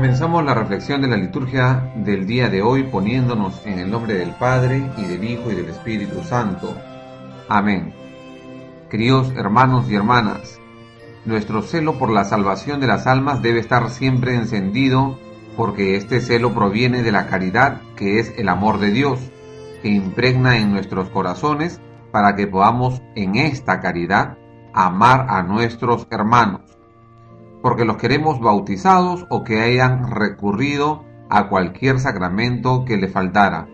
Comenzamos la reflexión de la liturgia del día de hoy poniéndonos en el nombre del Padre y del Hijo y del Espíritu Santo. Amén. Queridos hermanos y hermanas, nuestro celo por la salvación de las almas debe estar siempre encendido porque este celo proviene de la caridad que es el amor de Dios, que impregna en nuestros corazones para que podamos en esta caridad amar a nuestros hermanos porque los queremos bautizados o que hayan recurrido a cualquier sacramento que le faltara.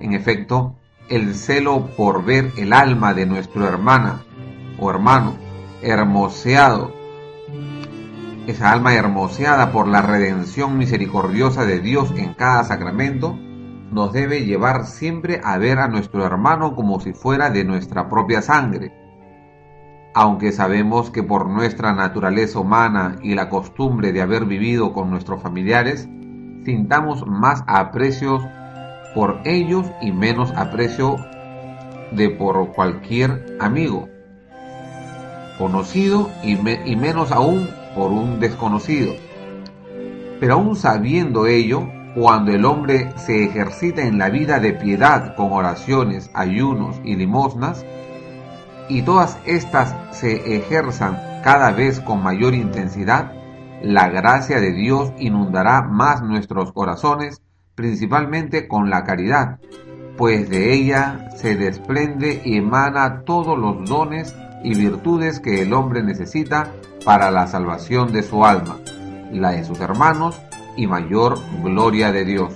En efecto, el celo por ver el alma de nuestra hermana o hermano hermoseado, esa alma hermoseada por la redención misericordiosa de Dios en cada sacramento, nos debe llevar siempre a ver a nuestro hermano como si fuera de nuestra propia sangre aunque sabemos que por nuestra naturaleza humana y la costumbre de haber vivido con nuestros familiares, sintamos más aprecio por ellos y menos aprecio de por cualquier amigo, conocido y, y menos aún por un desconocido. Pero aún sabiendo ello, cuando el hombre se ejercita en la vida de piedad con oraciones, ayunos y limosnas, y todas estas se ejerzan cada vez con mayor intensidad, la gracia de Dios inundará más nuestros corazones, principalmente con la caridad, pues de ella se desprende y emana todos los dones y virtudes que el hombre necesita para la salvación de su alma, la de sus hermanos y mayor gloria de Dios.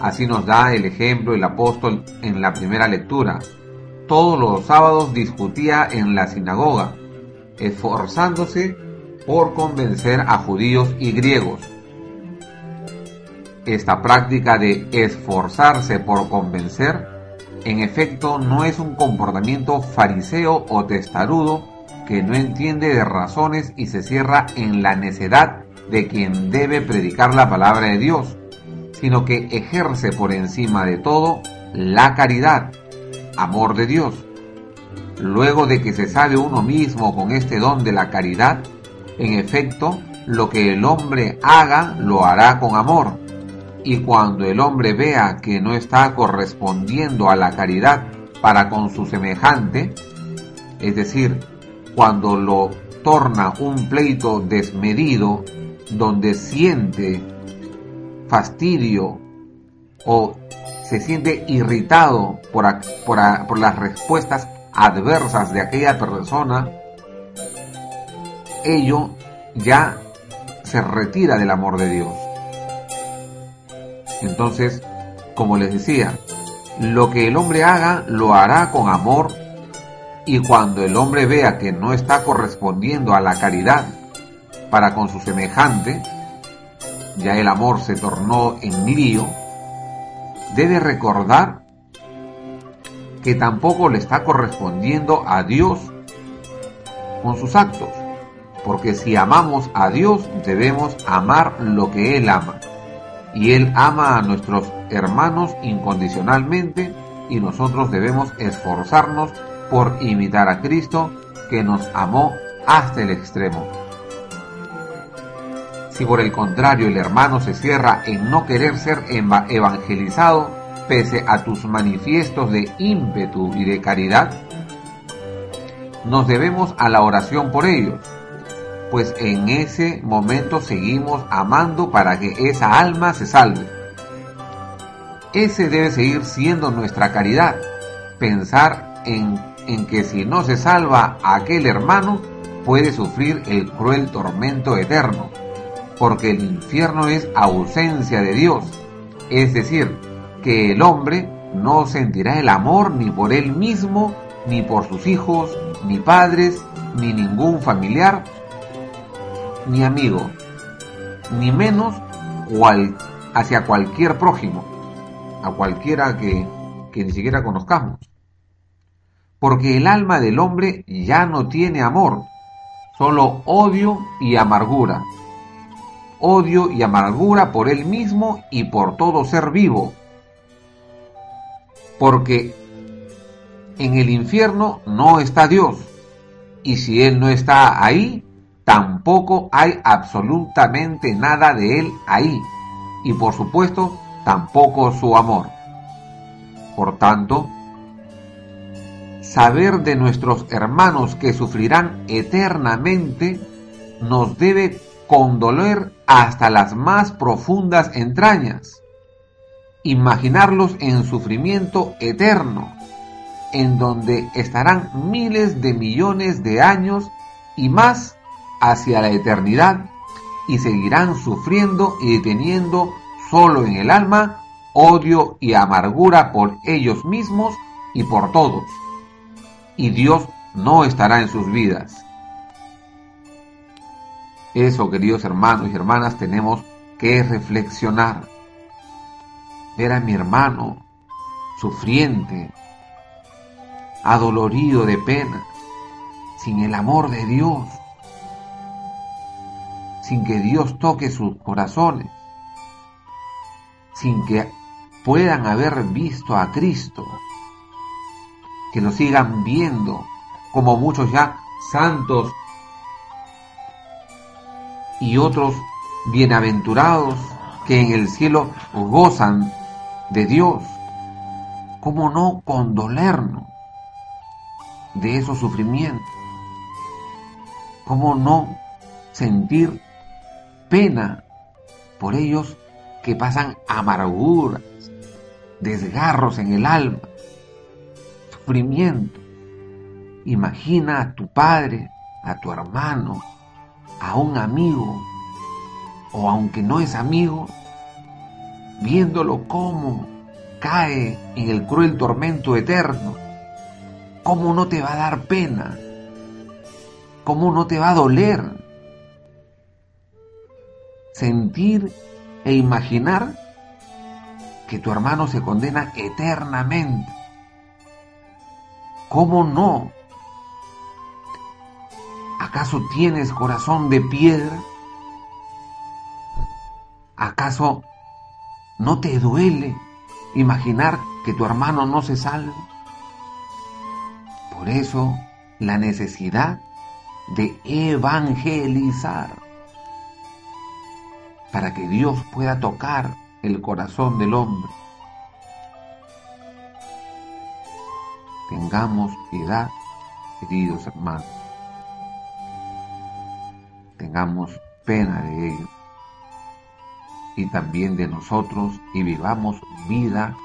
Así nos da el ejemplo el apóstol en la primera lectura, todos los sábados discutía en la sinagoga, esforzándose por convencer a judíos y griegos. Esta práctica de esforzarse por convencer, en efecto, no es un comportamiento fariseo o testarudo que no entiende de razones y se cierra en la necedad de quien debe predicar la palabra de Dios, sino que ejerce por encima de todo la caridad, amor de Dios. Luego de que se sabe uno mismo con este don de la caridad, en efecto, lo que el hombre haga lo hará con amor. Y cuando el hombre vea que no está correspondiendo a la caridad para con su semejante, es decir, cuando lo torna un pleito desmedido, donde siente fastidio o se siente irritado por, por, las respuestas adversas de aquella persona, ello ya se retira del amor de Dios. Entonces, como les decía, lo que el hombre haga lo hará con amor y cuando el hombre vea que no está correspondiendo a la caridad para con su semejante, ya el amor se tornó en lío, debe recordar que tampoco le está correspondiendo a Dios con sus actos, porque si amamos a Dios debemos amar lo que Él ama, y Él ama a nuestros hermanos incondicionalmente y nosotros debemos esforzarnos por imitar a Cristo que nos amó hasta el extremo. Si por el contrario el hermano se cierra en no querer ser evangelizado, pese a tus manifiestos de ímpetu y de caridad, nos debemos a la oración por ellos, pues en ese momento seguimos amando para que esa alma se salve. Ese debe seguir siendo nuestra caridad, pensar en, en que si no se salva aquel hermano, puede sufrir el cruel tormento eterno, porque el infierno es ausencia de Dios, es decir, que el hombre no sentirá el amor ni por él mismo, ni por sus hijos, ni padres, ni ningún familiar, ni amigo, ni menos hacia cualquier prójimo, a cualquiera que, que ni siquiera conozcamos. Porque el alma del hombre ya no tiene amor, solo odio y amargura. Odio y amargura por él mismo y por todo ser vivo. Porque en el infierno no está Dios. Y si Él no está ahí, tampoco hay absolutamente nada de Él ahí. Y por supuesto, tampoco su amor. Por tanto, saber de nuestros hermanos que sufrirán eternamente nos debe condoler hasta las más profundas entrañas. Imaginarlos en sufrimiento eterno, en donde estarán miles de millones de años y más hacia la eternidad y seguirán sufriendo y teniendo solo en el alma odio y amargura por ellos mismos y por todos. Y Dios no estará en sus vidas. Eso, queridos hermanos y hermanas, tenemos que reflexionar. Ver a mi hermano sufriente, adolorido de pena, sin el amor de Dios, sin que Dios toque sus corazones, sin que puedan haber visto a Cristo, que lo sigan viendo como muchos ya santos y otros bienaventurados que en el cielo gozan de Dios. ¿Cómo no condolernos de esos sufrimientos? ¿Cómo no sentir pena por ellos que pasan amarguras, desgarros en el alma, sufrimiento? Imagina a tu padre, a tu hermano, a un amigo, o aunque no es amigo, viéndolo cómo cae en el cruel tormento eterno ¿Cómo no te va a dar pena? ¿Cómo no te va a doler? Sentir e imaginar que tu hermano se condena eternamente. ¿Cómo no? ¿Acaso tienes corazón de piedra? ¿Acaso no te duele imaginar que tu hermano no se salve? Por eso la necesidad de evangelizar para que Dios pueda tocar el corazón del hombre. Tengamos piedad, queridos hermanos. Tengamos pena de ellos y también de nosotros y vivamos vida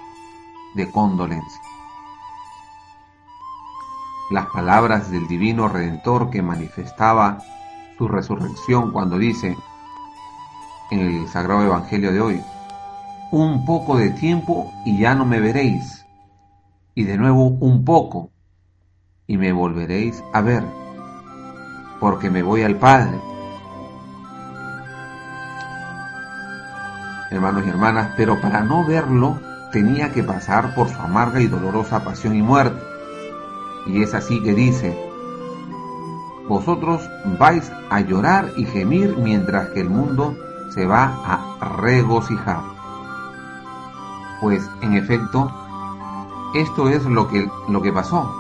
de condolencia las palabras del divino Redentor que manifestaba su resurrección cuando dice en el Sagrado Evangelio de hoy, un poco de tiempo y ya no me veréis, y de nuevo un poco y me volveréis a ver, porque me voy al Padre. Hermanos y hermanas, pero para no verlo tenía que pasar por su amarga y dolorosa pasión y muerte y es así que dice, vosotros vais a llorar y gemir mientras que el mundo se va a regocijar. Pues en efecto, esto es lo que, lo que pasó.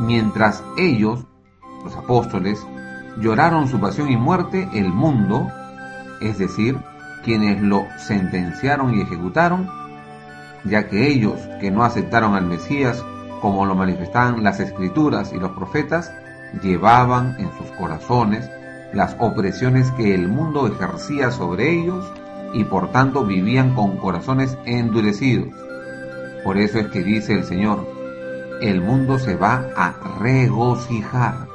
Mientras ellos, los apóstoles, lloraron su pasión y muerte, el mundo, es decir, quienes lo sentenciaron y ejecutaron, ya que ellos que no aceptaron al Mesías como lo manifestaban las escrituras y los profetas, llevaban en sus corazones las opresiones que el mundo ejercía sobre ellos y por tanto vivían con corazones endurecidos. Por eso es que dice el Señor, el mundo se va a regocijar.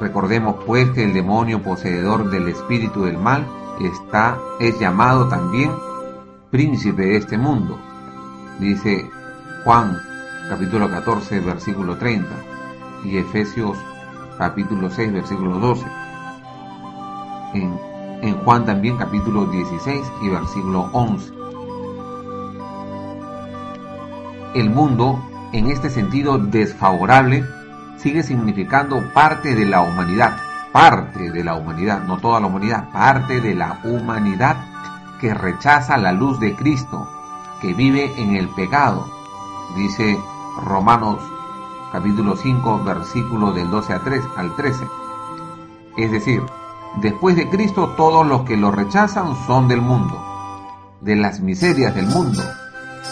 Recordemos pues que el demonio poseedor del espíritu del mal está, es llamado también príncipe de este mundo. Dice Juan capítulo 14 versículo 30 y Efesios capítulo 6 versículo 12. En, en Juan también capítulo 16 y versículo 11. El mundo, en este sentido desfavorable, sigue significando parte de la humanidad, parte de la humanidad, no toda la humanidad, parte de la humanidad que rechaza la luz de Cristo, que vive en el pecado. Dice Romanos capítulo 5, versículo del 12 a 3, al 13. Es decir, después de Cristo todos los que lo rechazan son del mundo, de las miserias del mundo,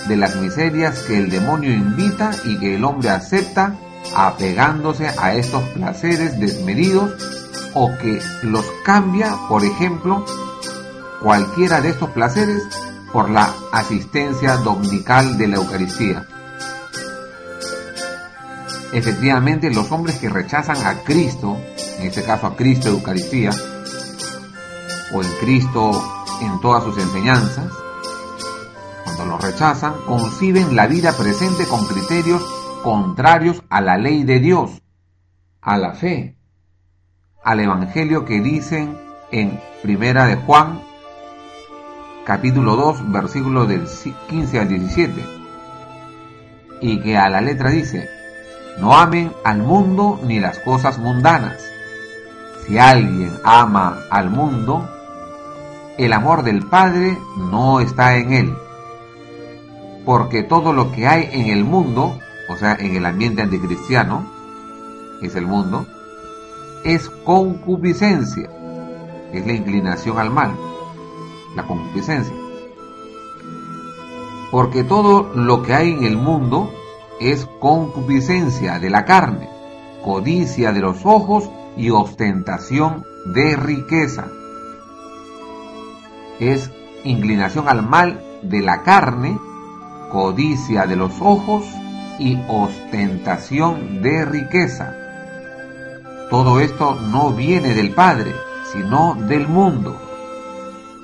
de las miserias que el demonio invita y que el hombre acepta apegándose a estos placeres desmedidos o que los cambia, por ejemplo, cualquiera de estos placeres por la asistencia dominical de la Eucaristía. Efectivamente, los hombres que rechazan a Cristo, en este caso a Cristo Eucaristía, o en Cristo en todas sus enseñanzas, cuando los rechazan, conciben la vida presente con criterios contrarios a la ley de Dios, a la fe, al evangelio que dicen en Primera de Juan, capítulo 2, versículo del 15 al 17, y que a la letra dice, no amen al mundo ni las cosas mundanas. Si alguien ama al mundo, el amor del Padre no está en él. Porque todo lo que hay en el mundo, o sea, en el ambiente anticristiano, es el mundo, es concupiscencia, es la inclinación al mal, la concupiscencia. Porque todo lo que hay en el mundo es concupiscencia de la carne, codicia de los ojos y ostentación de riqueza. Es inclinación al mal de la carne, codicia de los ojos y ostentación de riqueza. Todo esto no viene del Padre, sino del mundo.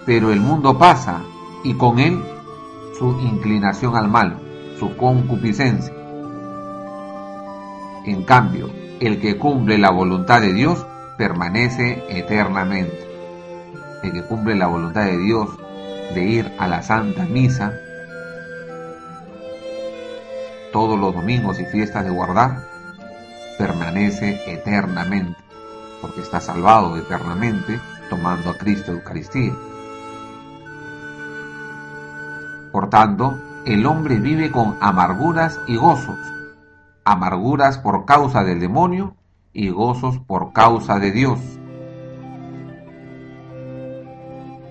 Pero el mundo pasa y con él su inclinación al mal, su concupiscencia. En cambio, el que cumple la voluntad de Dios permanece eternamente. El que cumple la voluntad de Dios de ir a la Santa Misa, todos los domingos y fiestas de guardar, permanece eternamente, porque está salvado eternamente tomando a Cristo Eucaristía. Por tanto, el hombre vive con amarguras y gozos, amarguras por causa del demonio y gozos por causa de Dios.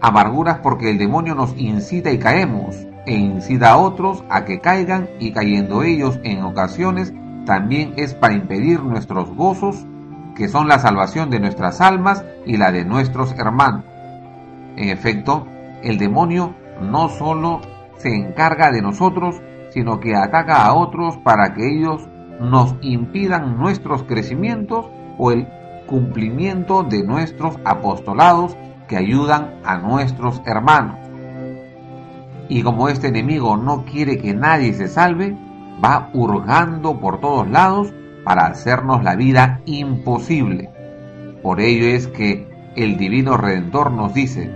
Amarguras porque el demonio nos incita y caemos, e incita a otros a que caigan y cayendo ellos en ocasiones también es para impedir nuestros gozos, que son la salvación de nuestras almas y la de nuestros hermanos. En efecto, el demonio no solo se encarga de nosotros, sino que ataca a otros para que ellos nos impidan nuestros crecimientos o el cumplimiento de nuestros apostolados que ayudan a nuestros hermanos. Y como este enemigo no quiere que nadie se salve, va hurgando por todos lados para hacernos la vida imposible. Por ello es que el divino Redentor nos dice,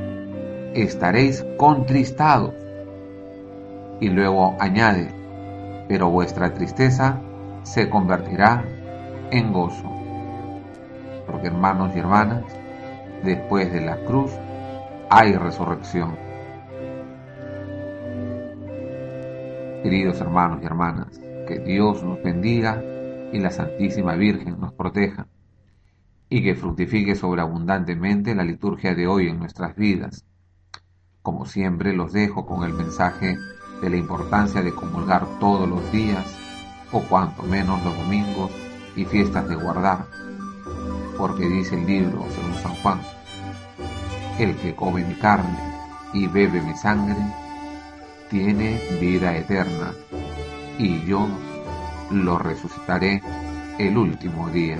estaréis contristados. Y luego añade, pero vuestra tristeza se convertirá en gozo. Porque hermanos y hermanas, después de la cruz hay resurrección. Queridos hermanos y hermanas, que Dios nos bendiga y la Santísima Virgen nos proteja y que fructifique sobreabundantemente la liturgia de hoy en nuestras vidas. Como siempre los dejo con el mensaje de la importancia de comulgar todos los días o cuanto menos los domingos y fiestas de guardar, porque dice el libro según San Juan, el que come mi carne y bebe mi sangre, tiene vida eterna, y yo lo resucitaré el último día.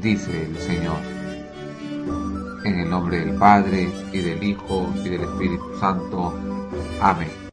dice el Señor. En el nombre del Padre, y del Hijo, y del Espíritu Santo. Amén.